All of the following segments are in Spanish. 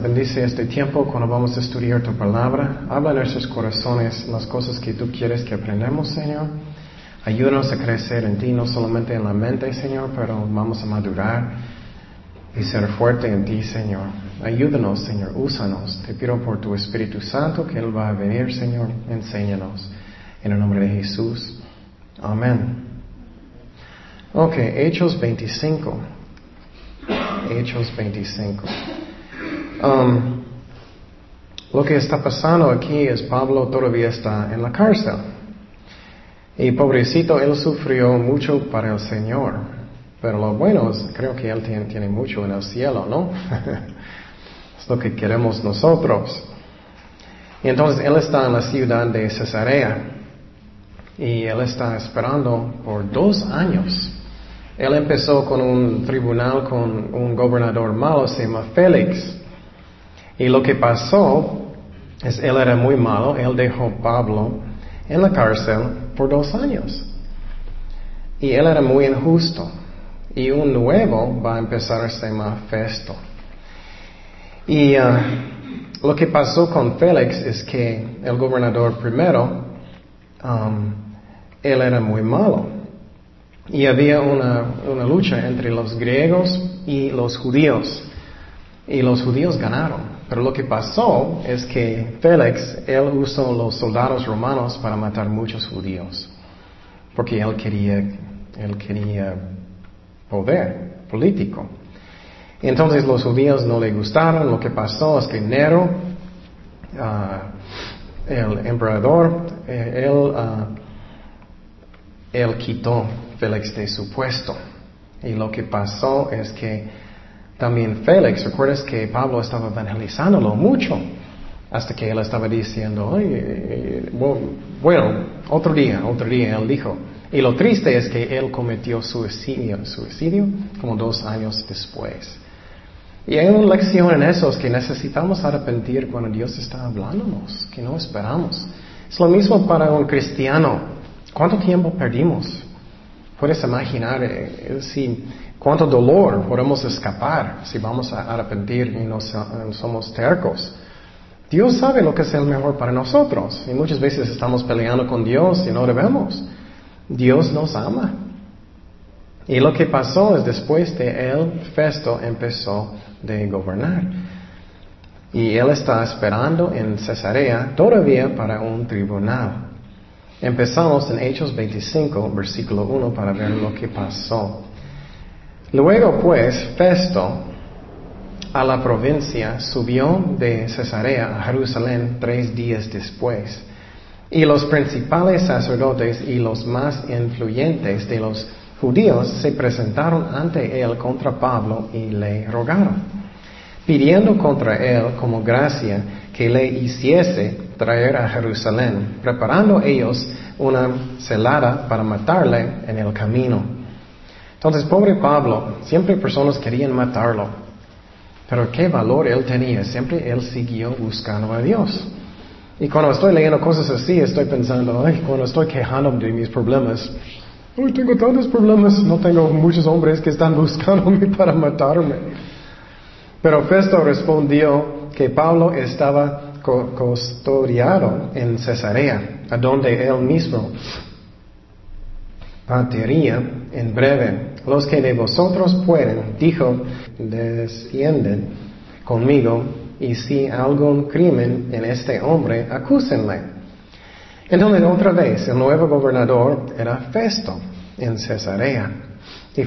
bendice este tiempo cuando vamos a estudiar tu palabra. Habla en nuestros corazones las cosas que tú quieres que aprendamos, Señor. Ayúdanos a crecer en ti, no solamente en la mente, Señor, pero vamos a madurar y ser fuerte en ti, Señor. Ayúdanos, Señor, úsanos. Te pido por tu Espíritu Santo que Él va a venir, Señor. Enséñanos. En el nombre de Jesús. Amén. Ok, Hechos 25. Hechos 25. Um, lo que está pasando aquí es Pablo todavía está en la cárcel. Y pobrecito, él sufrió mucho para el Señor. Pero lo bueno es, creo que él tiene, tiene mucho en el cielo, ¿no? es lo que queremos nosotros. Y entonces él está en la ciudad de Cesarea. Y él está esperando por dos años. Él empezó con un tribunal con un gobernador malo, se llama Félix. Y lo que pasó es, él era muy malo, él dejó Pablo en la cárcel por dos años. Y él era muy injusto. Y un nuevo va a empezar, se llama Festo. Y uh, lo que pasó con Félix es que el gobernador primero, um, él era muy malo. Y había una, una lucha entre los griegos y los judíos. Y los judíos ganaron. Pero lo que pasó es que Félix, él usó los soldados romanos para matar muchos judíos. Porque él quería, él quería poder político. Entonces los judíos no le gustaron. Lo que pasó es que Nero, ah, el emperador, eh, él, uh, él quitó Félix de su puesto. Y lo que pasó es que también Félix, recuerdas que Pablo estaba evangelizándolo mucho, hasta que él estaba diciendo, bueno, otro día, otro día, él dijo. Y lo triste es que él cometió suicidio, suicidio como dos años después. Y hay una lección en eso, es que necesitamos arrepentir cuando Dios está hablándonos, que no esperamos. Es lo mismo para un cristiano. ¿Cuánto tiempo perdimos? Puedes imaginar eh, si cuánto dolor podemos escapar si vamos a arrepentir y no somos tercos. Dios sabe lo que es el mejor para nosotros y muchas veces estamos peleando con Dios y no debemos. Dios nos ama. Y lo que pasó es después de él, Festo empezó de gobernar. Y él está esperando en Cesarea todavía para un tribunal. Empezamos en Hechos 25, versículo 1, para ver lo que pasó. Luego pues Festo a la provincia subió de Cesarea a Jerusalén tres días después. Y los principales sacerdotes y los más influyentes de los judíos se presentaron ante él contra Pablo y le rogaron, pidiendo contra él como gracia que le hiciese traer a Jerusalén, preparando ellos una celada para matarle en el camino. Entonces, pobre Pablo, siempre personas querían matarlo. Pero qué valor él tenía, siempre él siguió buscando a Dios. Y cuando estoy leyendo cosas así, estoy pensando, ay, cuando estoy quejando de mis problemas, ay, tengo tantos problemas, no tengo muchos hombres que están buscándome para matarme. Pero Festo respondió que Pablo estaba custodiado en Cesarea, a donde él mismo partiría en breve. Los que de vosotros pueden, dijo, descienden conmigo, y si algún crimen en este hombre, acúsenle. Entonces, otra vez, el nuevo gobernador era Festo en Cesarea. Y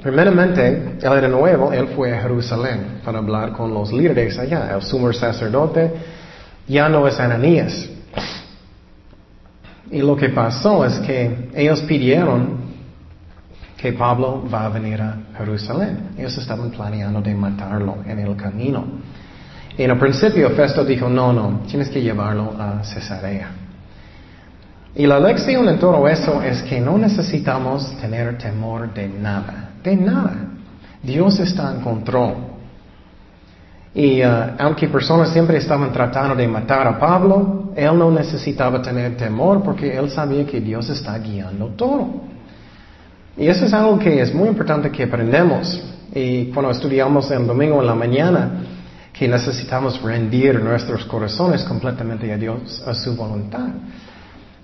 primeramente, él era nuevo, él fue a Jerusalén para hablar con los líderes allá. El sumo sacerdote ya no es Ananías. Y lo que pasó es que ellos pidieron que Pablo va a venir a Jerusalén. Ellos estaban planeando de matarlo en el camino. Y en el principio Festo dijo, no, no, tienes que llevarlo a Cesarea. Y la lección en todo eso es que no necesitamos tener temor de nada, de nada. Dios está en control. Y uh, aunque personas siempre estaban tratando de matar a Pablo, él no necesitaba tener temor porque él sabía que Dios está guiando todo. Y eso es algo que es muy importante que aprendemos. Y cuando estudiamos el domingo en la mañana, que necesitamos rendir nuestros corazones completamente a Dios, a su voluntad.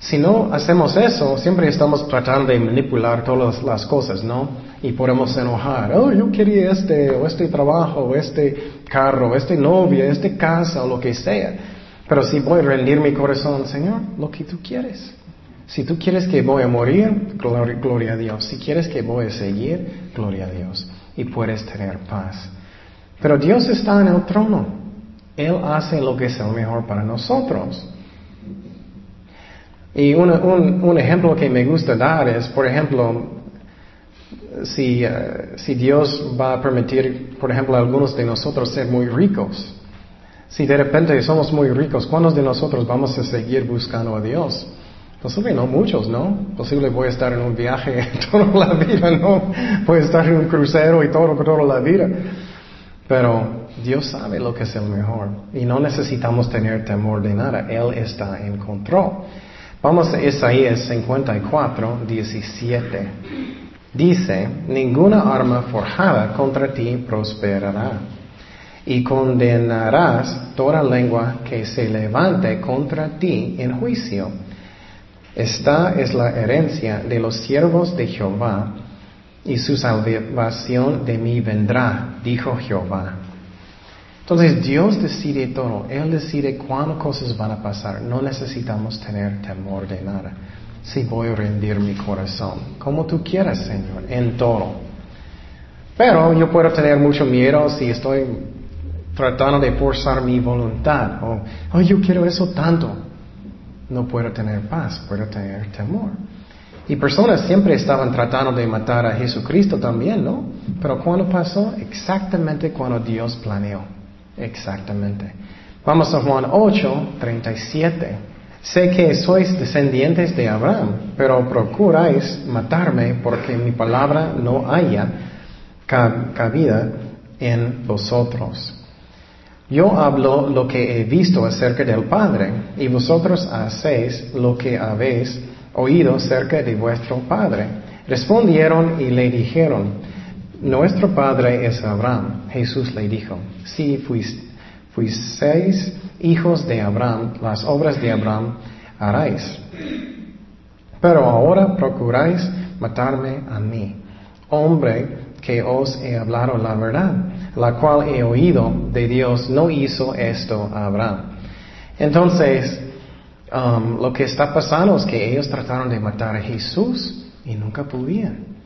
Si no hacemos eso, siempre estamos tratando de manipular todas las cosas, ¿no? Y podemos enojar. Oh, yo quería este, o este trabajo, o este carro, este novia, este casa, o lo que sea. Pero si voy a rendir mi corazón, Señor, lo que tú quieres. Si tú quieres que voy a morir, gloria, gloria a Dios. Si quieres que voy a seguir, gloria a Dios. Y puedes tener paz. Pero Dios está en el trono. Él hace lo que es el mejor para nosotros. Y un, un, ejemplo que me gusta dar es, por ejemplo, si, eh, si Dios va a permitir, por ejemplo, a algunos de nosotros ser muy ricos. Si de repente somos muy ricos, ¿cuántos de nosotros vamos a seguir buscando a Dios? Posible no muchos, ¿no? Posible voy a estar en un viaje toda la vida, ¿no? Voy a estar en un crucero y todo, toda la vida. Pero Dios sabe lo que es el mejor y no necesitamos tener temor de nada. Él está en control. Vamos a Isaías 54, 17. Dice, ninguna arma forjada contra ti prosperará y condenarás toda lengua que se levante contra ti en juicio. Esta es la herencia de los siervos de Jehová y su salvación de mí vendrá, dijo Jehová. Entonces Dios decide todo, Él decide cuándo cosas van a pasar. No necesitamos tener temor de nada. Si voy a rendir mi corazón, como tú quieras, Señor, en todo. Pero yo puedo tener mucho miedo si estoy tratando de forzar mi voluntad. O, oh, yo quiero eso tanto. No puedo tener paz, puedo tener temor. Y personas siempre estaban tratando de matar a Jesucristo también, ¿no? Pero ¿cuándo pasó? Exactamente cuando Dios planeó. Exactamente. Vamos a Juan 8, 37. Sé que sois descendientes de Abraham, pero procuráis matarme porque mi palabra no haya cabida en vosotros. Yo hablo lo que he visto acerca del Padre, y vosotros hacéis lo que habéis oído acerca de vuestro Padre. Respondieron y le dijeron, nuestro padre es Abraham. Jesús le dijo, si fuisteis hijos de Abraham, las obras de Abraham haráis. Pero ahora procuráis matarme a mí, hombre que os he hablado la verdad, la cual he oído de Dios, no hizo esto a Abraham. Entonces, um, lo que está pasando es que ellos trataron de matar a Jesús y nunca pudieron.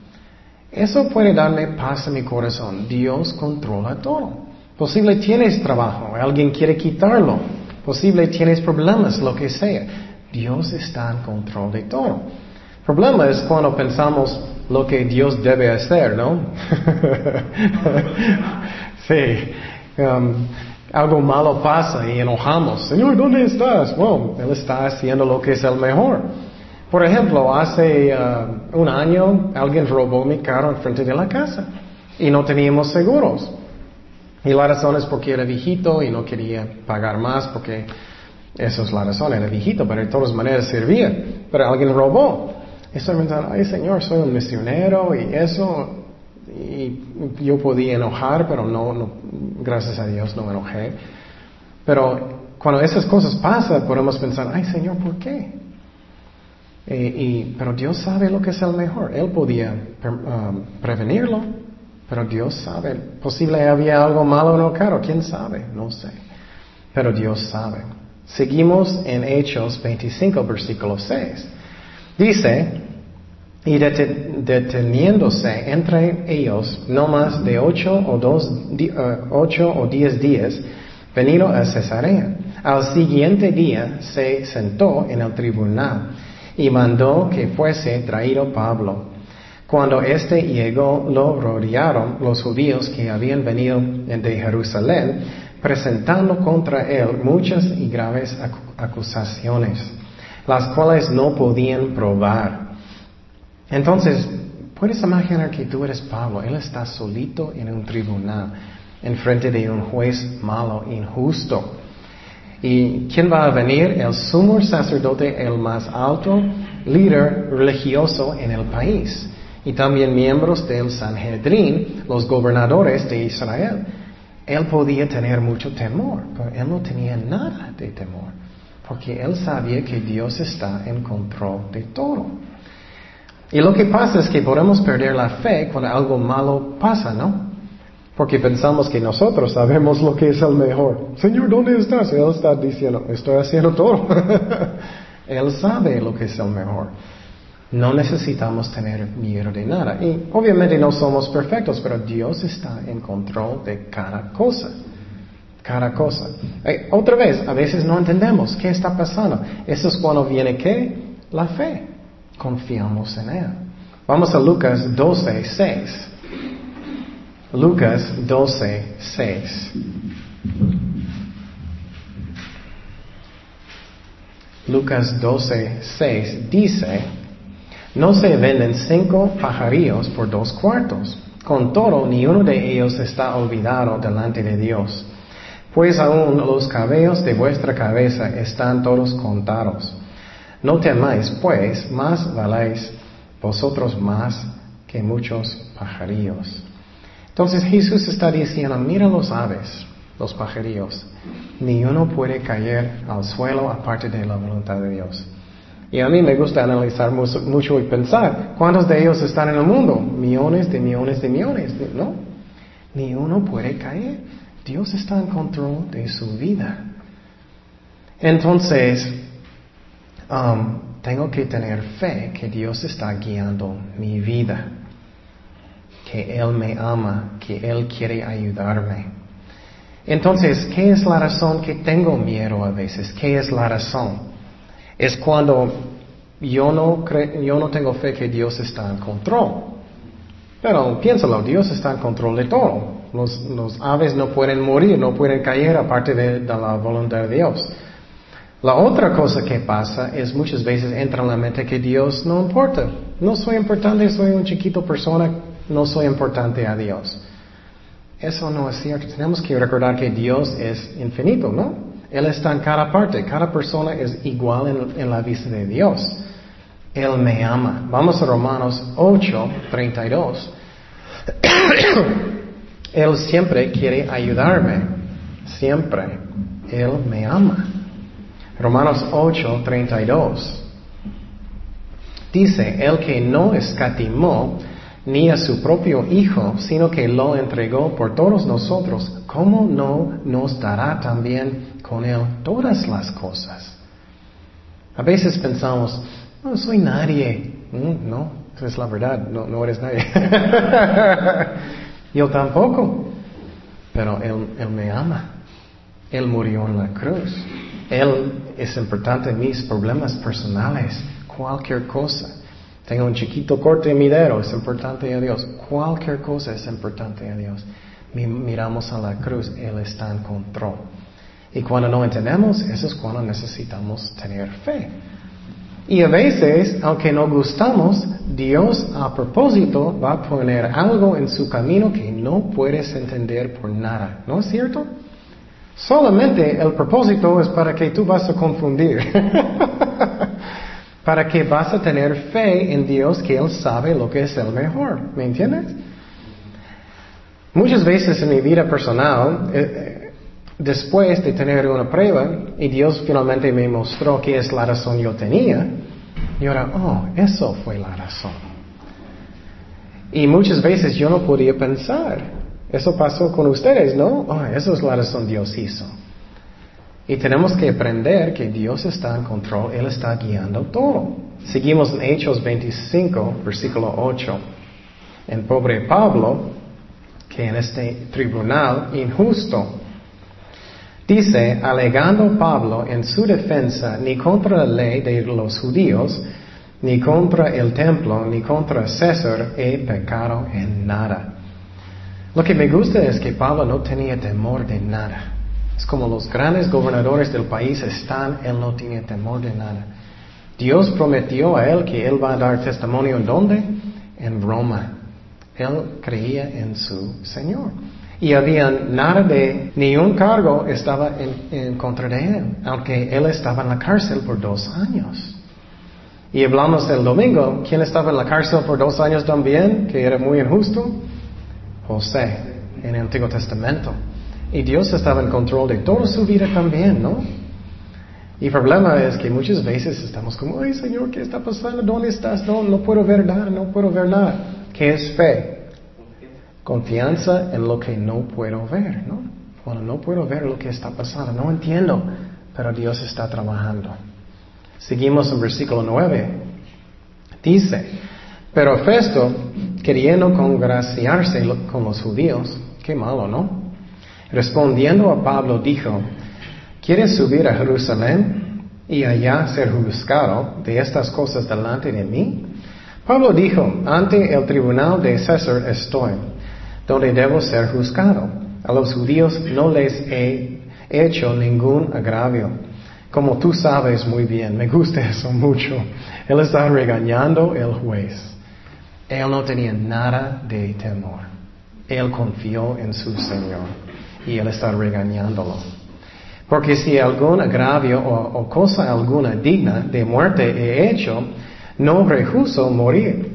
Eso puede darme paz a mi corazón. Dios controla todo. Posible tienes trabajo, alguien quiere quitarlo. Posible tienes problemas, lo que sea. Dios está en control de todo. El problema es cuando pensamos lo que Dios debe hacer, ¿no? sí. Um, algo malo pasa y enojamos. Señor, ¿dónde estás? Bueno, Él está haciendo lo que es el mejor. Por ejemplo, hace uh, un año alguien robó mi carro frente de la casa y no teníamos seguros. Y la razón es porque era viejito y no quería pagar más porque esa es la razón, era viejito, pero de todas maneras servía. Pero alguien robó. Y pensando, ay Señor, soy un misionero y eso. Y yo podía enojar, pero no, gracias a Dios no enojé. Pero cuando esas cosas pasan, podemos pensar, ay Señor, ¿por qué? Eh, y, pero Dios sabe lo que es el mejor. Él podía um, prevenirlo, pero Dios sabe. Posible había algo malo en el carro, quién sabe, no sé. Pero Dios sabe. Seguimos en Hechos 25, versículo 6. Dice, y deteniéndose entre ellos no más de ocho o, dos, uh, ocho o diez días, venido a Cesarea. Al siguiente día se sentó en el tribunal y mandó que fuese traído Pablo. Cuando éste llegó, lo rodearon los judíos que habían venido de Jerusalén, presentando contra él muchas y graves acusaciones, las cuales no podían probar. Entonces, puedes imaginar que tú eres Pablo, él está solito en un tribunal, en frente de un juez malo, injusto. ¿Y quién va a venir? El sumo sacerdote, el más alto líder religioso en el país. Y también miembros del Sanhedrin, los gobernadores de Israel. Él podía tener mucho temor, pero él no tenía nada de temor, porque él sabía que Dios está en control de todo. Y lo que pasa es que podemos perder la fe cuando algo malo pasa, ¿no? Porque pensamos que nosotros sabemos lo que es el mejor. Señor, ¿dónde estás? Él está diciendo, estoy haciendo todo. él sabe lo que es el mejor. No necesitamos tener miedo de nada. Y obviamente no somos perfectos, pero Dios está en control de cada cosa. Cada cosa. Eh, otra vez, a veces no entendemos qué está pasando. Eso es cuando viene qué? La fe. Confiamos en Él. Vamos a Lucas 12, 6. Lucas 12, 6. Lucas 12, 6 dice, no se venden cinco pajarillos por dos cuartos. Con todo, ni uno de ellos está olvidado delante de Dios. Pues aún los cabellos de vuestra cabeza están todos contados. No temáis, pues, más valéis vosotros más que muchos pajarillos. Entonces Jesús está diciendo, mira los aves, los pajarillos, ni uno puede caer al suelo aparte de la voluntad de Dios. Y a mí me gusta analizar mucho y pensar, ¿cuántos de ellos están en el mundo? Millones de millones de millones, ¿no? Ni uno puede caer. Dios está en control de su vida. Entonces, um, tengo que tener fe que Dios está guiando mi vida, que Él me ama, que Él quiere ayudarme. Entonces, ¿qué es la razón que tengo miedo a veces? ¿Qué es la razón? Es cuando yo no, yo no tengo fe que Dios está en control. Pero piénsalo, Dios está en control de todo. Los, aves no pueden morir, no pueden caer aparte de, de, la voluntad de Dios. La otra cosa que pasa es muchas veces entra en la mente que Dios no importa. No soy importante, soy un chiquito persona, no soy importante a Dios. Eso no es cierto. Tenemos que recordar que Dios es infinito, ¿no? Él está en cada parte. Cada persona es igual en, la vista de Dios. Él me ama. Vamos a Romanos 8, 32. Él siempre quiere ayudarme. Siempre. Él me ama. Romanos 8, 32. Dice, el que no escatimó ni a su propio Hijo, sino que lo entregó por todos nosotros, ¿cómo no nos dará también con Él todas las cosas. A veces pensamos, no soy nadie. Mm, no, es la verdad, no, no eres nadie. Yo tampoco. Pero él, él me ama. Él murió en la cruz. Él es importante en mis problemas personales. Cualquier cosa. Tengo un chiquito corte en mi dedo, es importante a Dios. Cualquier cosa es importante a Dios. Miramos a la cruz, Él está en control. Y cuando no entendemos, eso es cuando necesitamos tener fe. Y a veces, aunque no gustamos, Dios a propósito va a poner algo en su camino que no puedes entender por nada. ¿No es cierto? Solamente el propósito es para que tú vas a confundir. para que vas a tener fe en Dios que Él sabe lo que es el mejor. ¿Me entiendes? Muchas veces en mi vida personal, eh, después de tener una prueba y Dios finalmente me mostró qué es la razón yo tenía, y ahora, oh, eso fue la razón. Y muchas veces yo no podía pensar. Eso pasó con ustedes, ¿no? Oh, eso es la razón Dios hizo. Y tenemos que aprender que Dios está en control, Él está guiando todo. Seguimos en Hechos 25, versículo 8. En pobre Pablo, que en este tribunal injusto Dice, alegando Pablo en su defensa, ni contra la ley de los judíos, ni contra el templo, ni contra César he pecado en nada. Lo que me gusta es que Pablo no tenía temor de nada. Es como los grandes gobernadores del país están, él no tenía temor de nada. Dios prometió a él que él va a dar testimonio en dónde? En Roma. Él creía en su Señor y había nada de, ni un cargo estaba en, contra de él, aunque él estaba en la cárcel por dos años. Y hablamos el domingo, ¿quién estaba en la cárcel por dos años también, que era muy injusto? José, en el Antiguo Testamento. Y Dios estaba en control de toda su vida también, ¿no? Y el problema es que muchas veces estamos como, ay Señor, ¿qué está pasando? ¿Dónde estás? No puedo ver nada, no puedo ver nada. ¿Qué es fe? Confianza en lo que no puedo ver, ¿no? Cuando no puedo ver lo que está pasando, no entiendo, pero Dios está trabajando. Seguimos en versículo 9. Dice, pero Festo, queriendo congraciarse con los judíos, qué malo, ¿no? Respondiendo a Pablo dijo, ¿quieres subir a Jerusalén y allá ser juzgado de estas cosas delante de mí? Pablo dijo, ante el tribunal de César estoy, donde debo ser juzgado. A los judíos no les he hecho ningún agravio como tú sabes muy bien, me gusta eso mucho. Él está regañando el juez. Él no tenía nada de temor. Él confió en su Señor y él está regañándolo. Porque si algún agravio o, cosa alguna digna de muerte he hecho, no rehuso morir.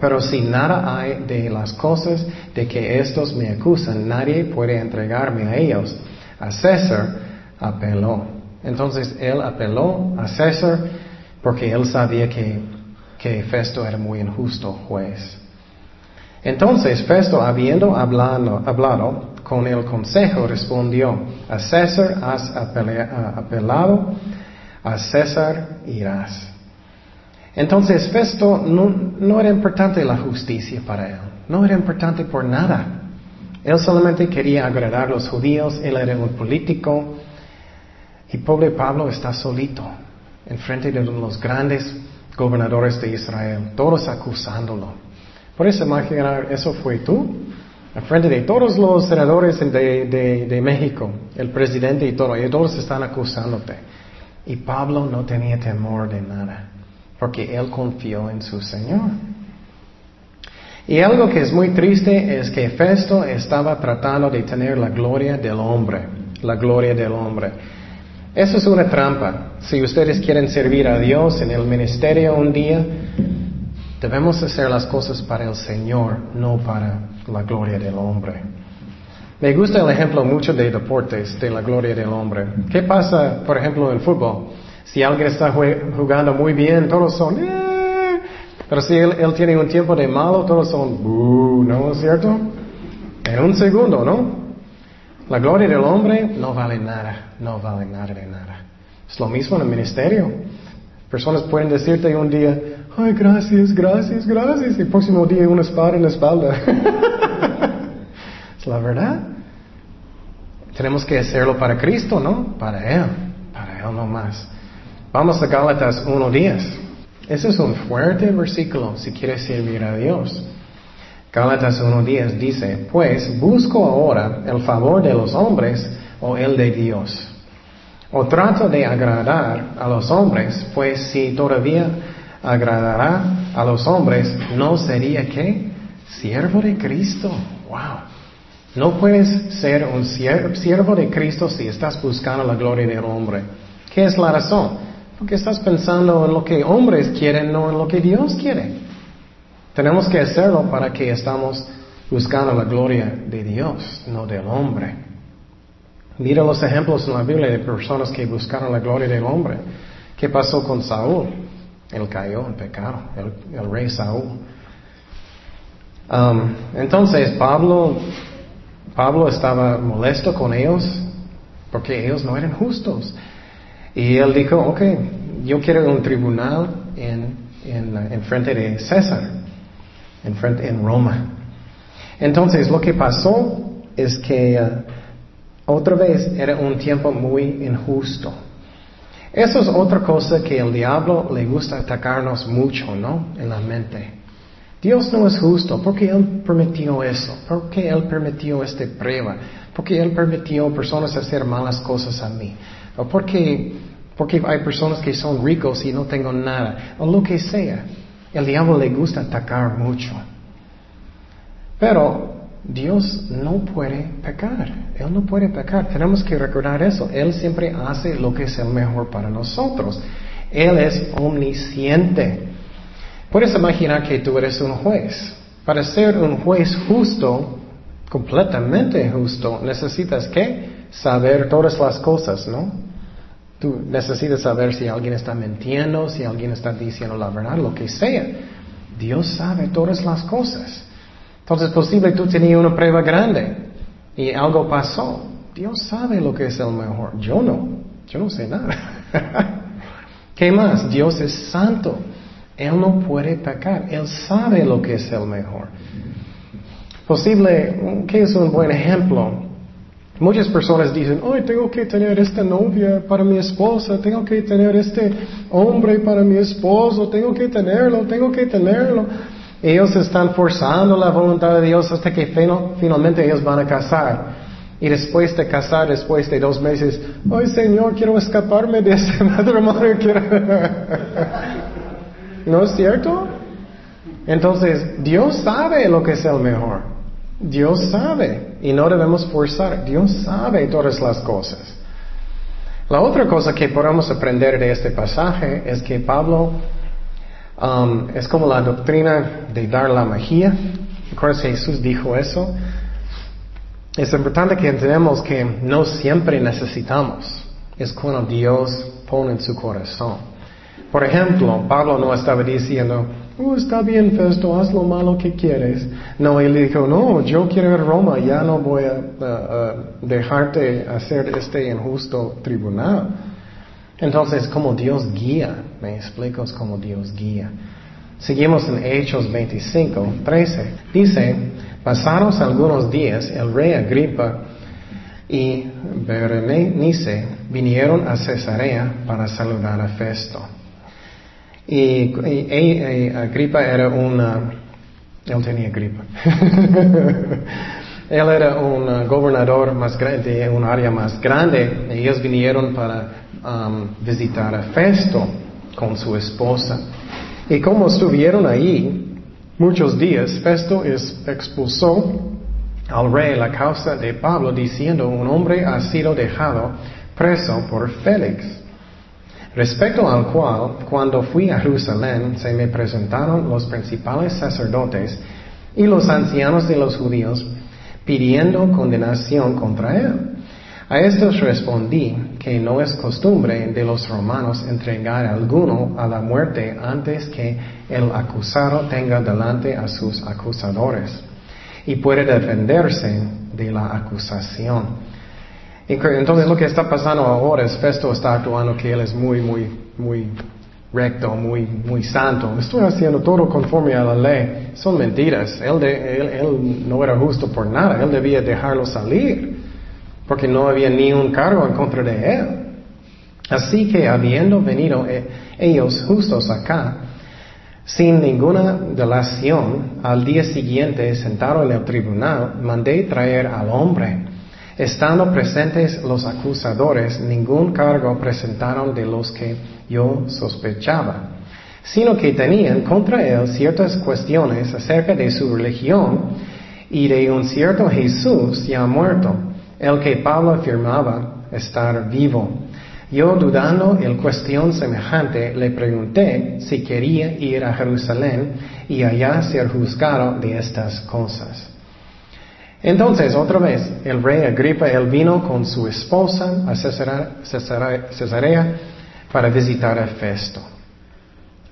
Pero si nada hay de las cosas de que estos me acusan, nadie puede entregarme a ellos. A César apeló. Entonces él apeló a César porque él sabía que, que Festo era muy injusto juez. Entonces Festo, habiendo hablado, hablado con el consejo, respondió, a César has apelado, a César irás. Entonces Festo no, era importante la justicia para él, no era importante por nada. Él solamente quería agradar a los judíos, él era un político, y pobre Pablo está solito, en frente de los grandes gobernadores de Israel, todos acusándolo. Por eso imaginar, eso fue tú, en frente de todos los senadores de, de México, el presidente y todo, y todos están acusándote. Y Pablo no tenía temor de nada, porque él confió en su Señor. Y algo que es muy triste es que Festo estaba tratando de tener la gloria del hombre, la gloria del hombre. Eso es una trampa. Si ustedes quieren servir a Dios en el ministerio un día, debemos hacer las cosas para el Señor, no para la gloria del hombre. Me gusta el ejemplo mucho de deportes, de la gloria del hombre. ¿Qué pasa, por ejemplo, en el fútbol? Si alguien está jugando muy bien, todos son... Eh", pero si él, tiene un tiempo de malo, todos son... ¿No es cierto? En un segundo, ¿no? La gloria del hombre no vale nada, no vale nada de nada. Es lo mismo en el ministerio. Personas pueden decirte un día, ay, gracias, gracias, gracias, y el próximo día una espada en la espalda. es la verdad. Tenemos que hacerlo para Cristo, ¿no? Para Él, para Él no más. Vamos a Gálatas 1.10. Ese es un fuerte versículo si quieres servir a Dios. Gálatas 1.10 dice, pues busco ahora el favor de los hombres o el de Dios. O trato de agradar a los hombres, pues si todavía agradará a los hombres, ¿no sería qué? Siervo de Cristo. Wow. No puedes ser un siervo de Cristo si estás buscando la gloria del hombre. ¿Qué es la razón? Porque estás pensando en lo que hombres quieren, no en lo que Dios quiere. Tenemos que hacerlo para que estamos buscando la gloria de Dios, no del hombre. Mira los ejemplos en la Biblia de personas que buscaron la gloria del hombre. ¿Qué pasó con Saúl? Él cayó en pecado, el, rey Saúl. Um, entonces Pablo, Pablo estaba molesto con ellos porque ellos no eran justos. Y él dijo, ok, yo quiero un tribunal en, en, en frente de César en, frente, en Roma. Entonces, lo que pasó es que uh, otra vez era un tiempo muy injusto. Eso es otra cosa que el diablo le gusta atacarnos mucho, ¿no? En la mente. Dios no es justo porque Él permitió eso, porque Él permitió esta prueba, porque Él permitió personas hacer malas cosas a mí, o porque, porque hay personas que son ricos y no tengo nada, o lo que sea. El diablo le gusta atacar mucho. Pero Dios no puede pecar. Él no puede pecar. Tenemos que recordar eso. Él siempre hace lo que es el mejor para nosotros. Él es omnisciente. Puedes imaginar que tú eres un juez. Para ser un juez justo, completamente justo, necesitas que saber todas las cosas, ¿no? Tú necesitas saber si alguien está mintiendo, si alguien está diciendo la verdad, lo que sea. Dios sabe todas las cosas. Entonces es posible tú tenías una prueba grande y algo pasó. Dios sabe lo que es el mejor. Yo no. Yo no sé nada. ¿Qué más? Dios es santo. Él no puede pecar. Él sabe lo que es el mejor. Posible, ¿qué es un buen ejemplo? Muchas personas dicen, hoy tengo que tener esta novia para mi esposa, tengo que tener este hombre para mi esposo, tengo que tenerlo, tengo que tenerlo. Ellos están forzando la voluntad de Dios hasta que finalmente ellos van a casar. Y después de casar, después de dos meses, ay Señor, quiero escaparme de ese matrimonio. ¿No es cierto? Entonces, Dios sabe lo que es el mejor. Dios sabe y no debemos forzar. Dios sabe todas las cosas. La otra cosa que podemos aprender de este pasaje es que Pablo Um, es como la doctrina de dar la magia. ¿Recuerdas Jesús dijo eso? Es importante que entendamos que no siempre necesitamos. Es cuando Dios pone en su corazón. Por ejemplo, Pablo no estaba diciendo, oh, está bien, Festo, haz lo malo que quieres. No, él dijo, no, yo quiero ir a Roma, ya no voy a dejarte hacer este injusto tribunal. Entonces, como Dios guía, me explico como Dios guía. Seguimos en Hechos 25, 13. Dice, pasados algunos días, el rey Agripa y Berenice vinieron a Cesarea para saludar a Festo. Y, Agripa era una, él tenía gripa. él era un gobernador más grande, un área más grande. Ellos vinieron para Um, visitar a Festo con su esposa. Y como estuvieron ahí muchos días, Festo expulsó al rey la causa de Pablo diciendo, un hombre ha sido dejado preso por Félix. Respecto al cual, cuando fui a Jerusalén, se me presentaron los principales sacerdotes y los ancianos de los judíos pidiendo condenación contra él. A estos respondí que no es costumbre de los romanos entregar a alguno a la muerte antes que el acusado tenga delante a sus acusadores y puede defenderse de la acusación. Entonces lo que está pasando ahora es Festo está actuando que él es muy, muy, muy recto, muy, muy santo. Estoy haciendo todo conforme a la ley. Son mentiras. Él, él no era justo por nada. Él debía dejarlo salir porque no había ni un cargo en contra de él. Así que habiendo venido eh, ellos justos acá, sin ninguna delación, al día siguiente, sentado en el tribunal, mandé traer al hombre. Estando presentes los acusadores, ningún cargo presentaron de los que yo sospechaba, sino que tenían contra él ciertas cuestiones acerca de su religión y de un cierto Jesús ya muerto el que Pablo afirmaba estar vivo. Yo dudando en cuestión semejante le pregunté si quería ir a Jerusalén y allá ser juzgado de estas cosas. Entonces, otra vez, el rey Agripa, él vino con su esposa a Cesarea, para visitar a Festo.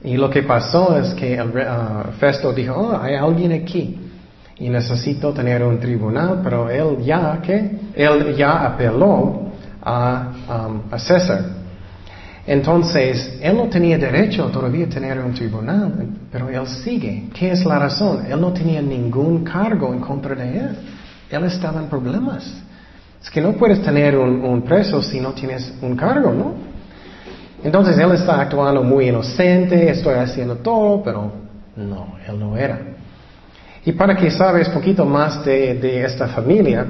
Y lo que pasó es que uh, Festo dijo, oh, hay alguien aquí y necesito tener un tribunal, pero él ya, ¿qué? Él ya apeló a, um, a César. Entonces, él no tenía derecho todavía a tener un tribunal, pero él sigue. ¿Qué es la razón? Él no tenía ningún cargo en contra de él. Él estaba en problemas. Es que no puedes tener un, preso si no tienes un cargo, ¿no? Entonces él está actuando muy inocente, estoy haciendo todo, pero no, él no era. Y para que sabes poquito más de, esta familia,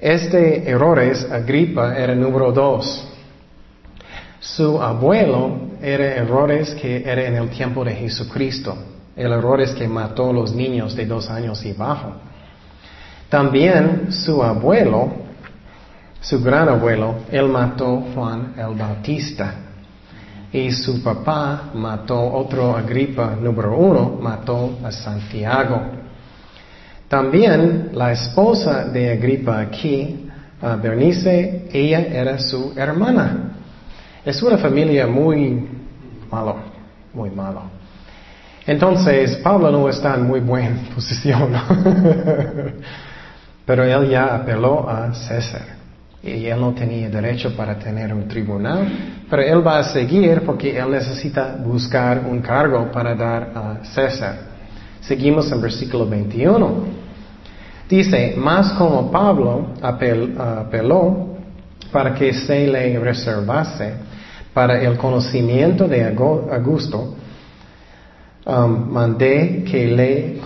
este Errores Agripa era número dos. Su abuelo era Errores que era en el tiempo de Jesucristo. El Errores que mató a los niños de dos años y bajo. También su abuelo, su gran abuelo, él mató Juan el Bautista. Y su papá mató otro Agripa número uno, mató a Santiago. También la esposa de Agripa aquí, Bernice, ella era su hermana. Es una familia muy malo, muy malo. Entonces, Pablo no está en muy buena posición. Pero él ya apeló a César. Y él no tenía derecho para tener un tribunal, pero él va a seguir porque él necesita buscar un cargo para dar a César. Seguimos en versículo 21. Dice, más como Pablo apeló para que se le reservase para el conocimiento de Augusto, um, mandé que le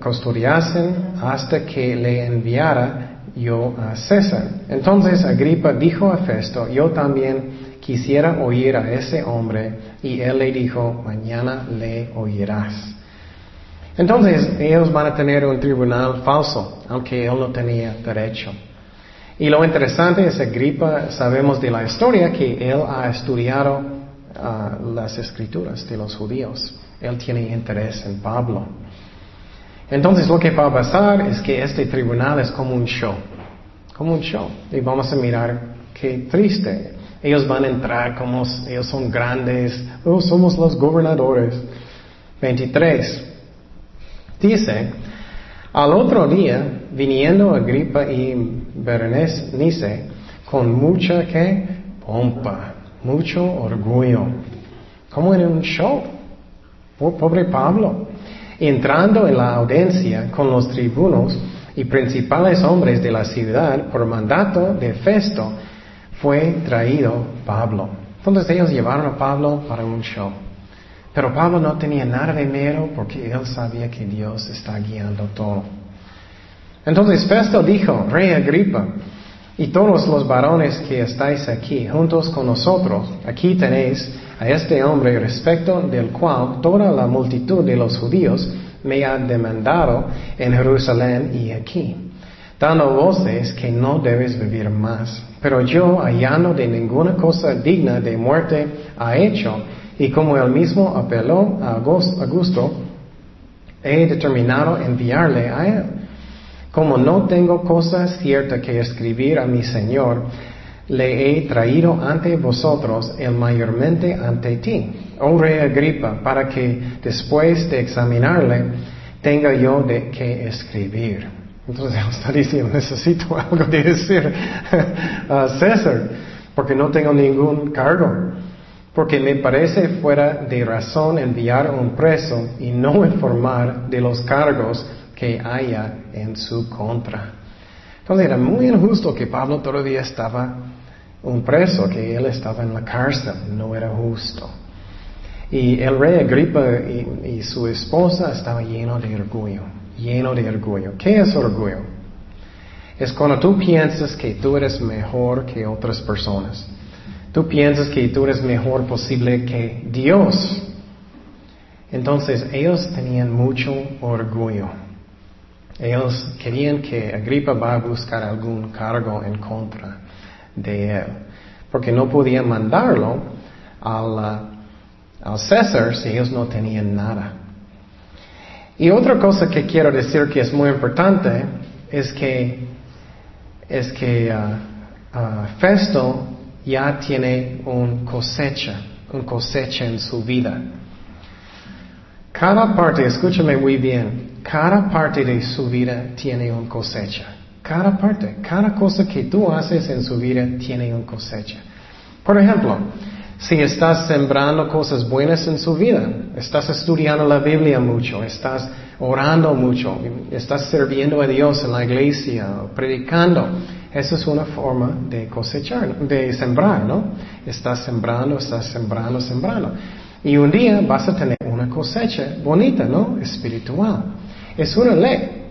custodiasen hasta que le enviara yo a César. Entonces Agripa dijo a Festo, yo también quisiera oír a ese hombre, y él le dijo, mañana le oirás. Entonces ellos van a tener un tribunal falso, aunque él no tenía derecho. Y lo interesante es Agripa, sabemos de la historia que él ha estudiado ah, las escrituras de los judíos. Él tiene interés en Pablo. Entonces lo que va a pasar es que este tribunal es como un show, como un show. Y vamos a mirar qué triste. Ellos van a entrar como ellos son grandes, oh, somos los gobernadores. 23. Dice, al otro día, viniendo Agripa y Berenice con mucha que pompa, mucho orgullo, como en un show. Pobre Pablo. Entrando en la audiencia con los tribunos y principales hombres de la ciudad por mandato de Festo, fue traído Pablo. Entonces ellos llevaron a Pablo para un show. Pero Pablo no tenía nada de miedo porque él sabía que Dios está guiando todo. Entonces Festo dijo, Rey Agripa, y todos los varones que estáis aquí juntos con nosotros, aquí tenéis a este hombre respecto del cual toda la multitud de los judíos me ha demandado en Jerusalén y aquí, dando voces que no debes vivir más. Pero yo, hallando de ninguna cosa digna de muerte, ha hecho, y como él mismo apeló a Augusto, he determinado enviarle a él. Como no tengo cosa cierta que escribir a mi Señor, le he traído ante vosotros el mayormente ante ti, oh rey Agripa, para que después de examinarle tenga yo de qué escribir. Entonces él está diciendo, necesito algo de decir a César, porque no tengo ningún cargo. Porque me parece fuera de razón enviar a un preso y no informar de los cargos que haya en su contra. Entonces era muy injusto que Pablo todavía estaba un preso, que él estaba en la cárcel, no era justo. Y el rey Agripa y, su esposa estaban llenos de orgullo, lleno de orgullo. ¿Qué es orgullo? Es cuando tú piensas que tú eres mejor que otras personas. Tú piensas que tú eres mejor posible que Dios. Entonces ellos tenían mucho orgullo. Ellos querían que Agripa va a buscar algún cargo en contra de él, porque no podían mandarlo al, al César si ellos no tenían nada. Y otra cosa que quiero decir que es muy importante es que, es que uh, uh, Festo ya tiene un cosecha, un cosecha en su vida. Cada parte, escúchame muy bien, cada parte de su vida tiene un cosecha. Cada parte, cada cosa que tú haces en su vida tiene un cosecha. Por ejemplo, si estás sembrando cosas buenas en su vida, estás estudiando la Biblia mucho, estás orando mucho, estás sirviendo a Dios en la iglesia, predicando, esa es una forma de cosechar, de sembrar, ¿no? Estás sembrando, estás sembrando, sembrando. Y un día vas a tener una cosecha bonita, ¿no? Espiritual. Es una ley.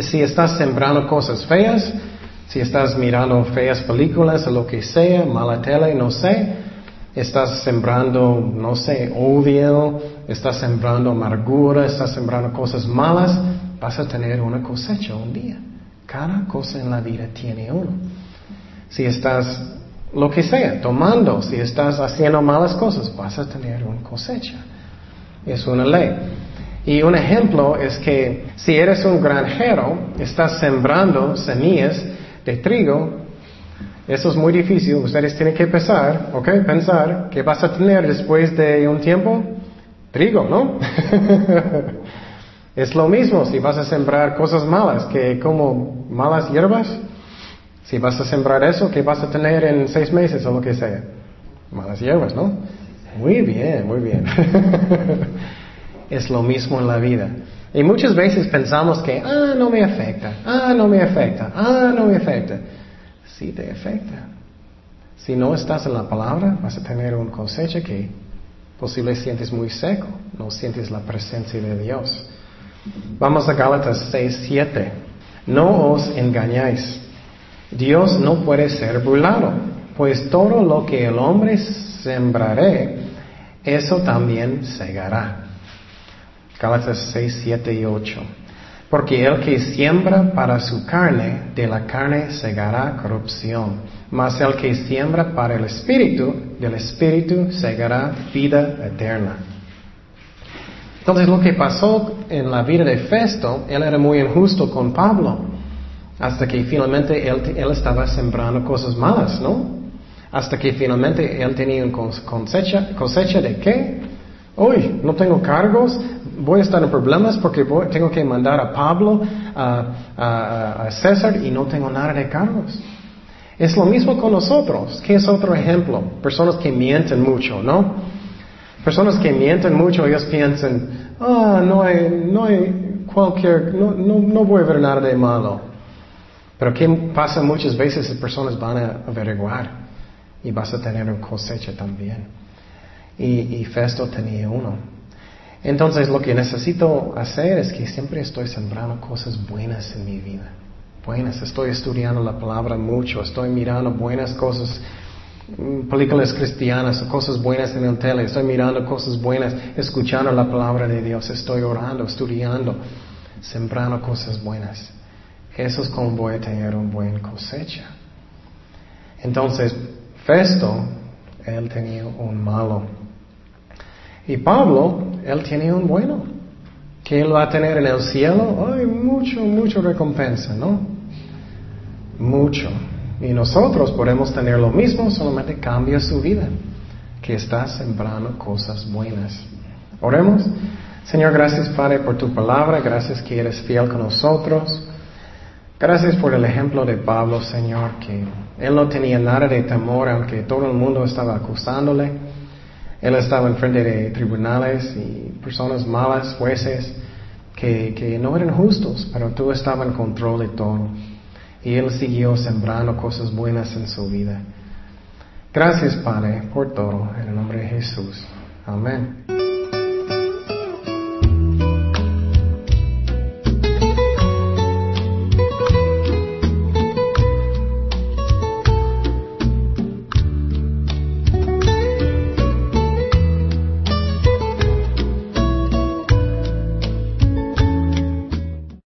Si estás sembrando cosas feas, si estás mirando feas películas o lo que sea, mala tele, no sé, estás sembrando, no sé, odio, estás sembrando amargura, estás sembrando cosas malas, vas a tener una cosecha un día. Cada cosa en la vida tiene uno. Si estás, lo que sea, tomando, si estás haciendo malas cosas, vas a tener una cosecha. Es una ley. Y un ejemplo es que si eres un granjero, estás sembrando semillas de trigo, eso es muy difícil, ustedes tienen que pensar, ¿ok? Pensar que vas a tener después de un tiempo trigo, ¿no? es lo mismo si vas a sembrar cosas malas, que como malas hierbas, si vas a sembrar eso, ¿qué vas a tener en seis meses o lo que sea? Malas hierbas, ¿no? Muy bien, muy bien. es lo mismo en la vida. Y muchas veces pensamos que, ah, no me afecta, ah, no me afecta, ah, no me afecta. Sí te afecta. Si no estás en la palabra, vas a tener un cosecha que posiblemente sientes muy seco, no sientes la presencia de Dios. Vamos a Gálatas 6, 7. No os engañáis. Dios no puede ser burlado, pues todo lo que el hombre sembraré, eso también segará. Gálatas 6, 7 y 8. Porque el que siembra para su carne, de la carne segará corrupción. Mas el que siembra para el espíritu, del espíritu segará vida eterna. Entonces lo que pasó en la vida de Festo, él era muy injusto con Pablo, hasta que finalmente él, él estaba sembrando cosas malas, ¿no? Hasta que finalmente él tenía una cosecha, cosecha de qué? Hoy no tengo cargos, voy a estar en problemas porque tengo que mandar a Pablo, a, César y no tengo nada de cargos. Es lo mismo con nosotros. ¿Qué es otro ejemplo? Personas que mienten mucho, ¿no? Personas que mienten mucho, ellos piensan, ah, no hay, no hay cualquier, no, no, no voy a ver nada de malo. Pero ¿qué pasa muchas veces? Las personas van a averiguar y vas a tener una cosecha también y, Festo tenía uno. Entonces lo que necesito hacer es que siempre estoy sembrando cosas buenas en mi vida. Buenas, estoy estudiando la palabra mucho, estoy mirando buenas cosas, mm, películas cristianas, cosas buenas en el tele, estoy mirando cosas buenas, escuchando la palabra de Dios, estoy orando, estudiando, sembrando cosas buenas. Eso es como voy a tener un buen cosecha. Entonces, Festo, él tenía un malo. Y Pablo, él tiene un bueno. Que él va a tener en el cielo, hay mucho, mucho recompensa, ¿no? Mucho. Y nosotros podemos tener lo mismo, solamente cambia su vida. Que está sembrando cosas buenas. Oremos. Señor, gracias Padre por tu palabra, gracias que eres fiel con nosotros. Gracias por el ejemplo de Pablo, Señor, que él no tenía nada de temor, aunque todo el mundo estaba acusándole. Él estaba en frente de tribunales y personas malas, jueces, que, no eran justos, pero tú estabas en control de todo. Y Él siguió sembrando cosas buenas en su vida. Gracias, Padre, por todo. En el nombre de Jesús. Amén.